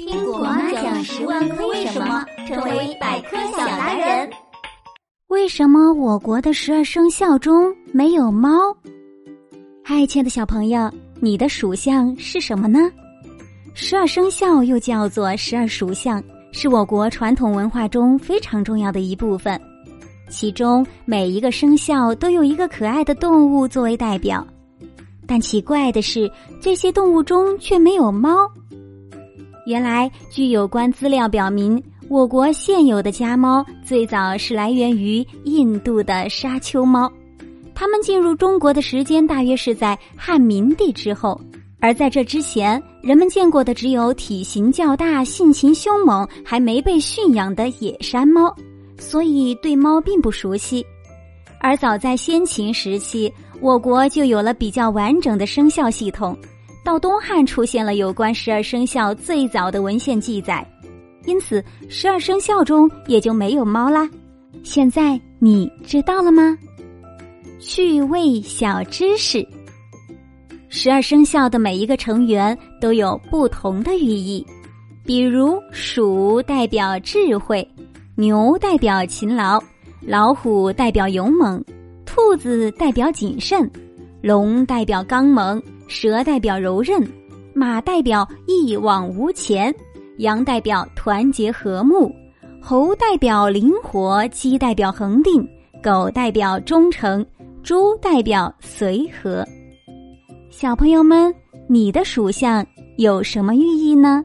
听果妈讲十万个为什么，成为百科小达人。为什么我国的十二生肖中没有猫？嗨，亲爱的小朋友，你的属相是什么呢？十二生肖又叫做十二属相，是我国传统文化中非常重要的一部分。其中每一个生肖都有一个可爱的动物作为代表，但奇怪的是，这些动物中却没有猫。原来，据有关资料表明，我国现有的家猫最早是来源于印度的沙丘猫，它们进入中国的时间大约是在汉明帝之后。而在这之前，人们见过的只有体型较大、性情凶猛、还没被驯养的野山猫，所以对猫并不熟悉。而早在先秦时期，我国就有了比较完整的生肖系统。到东汉出现了有关十二生肖最早的文献记载，因此十二生肖中也就没有猫啦。现在你知道了吗？趣味小知识：十二生肖的每一个成员都有不同的寓意，比如鼠代表智慧，牛代表勤劳，老虎代表勇猛，兔子代表谨慎，龙代表刚猛。蛇代表柔韧，马代表一往无前，羊代表团结和睦，猴代表灵活，鸡代表恒定，狗代表忠诚，猪代表随和。小朋友们，你的属相有什么寓意呢？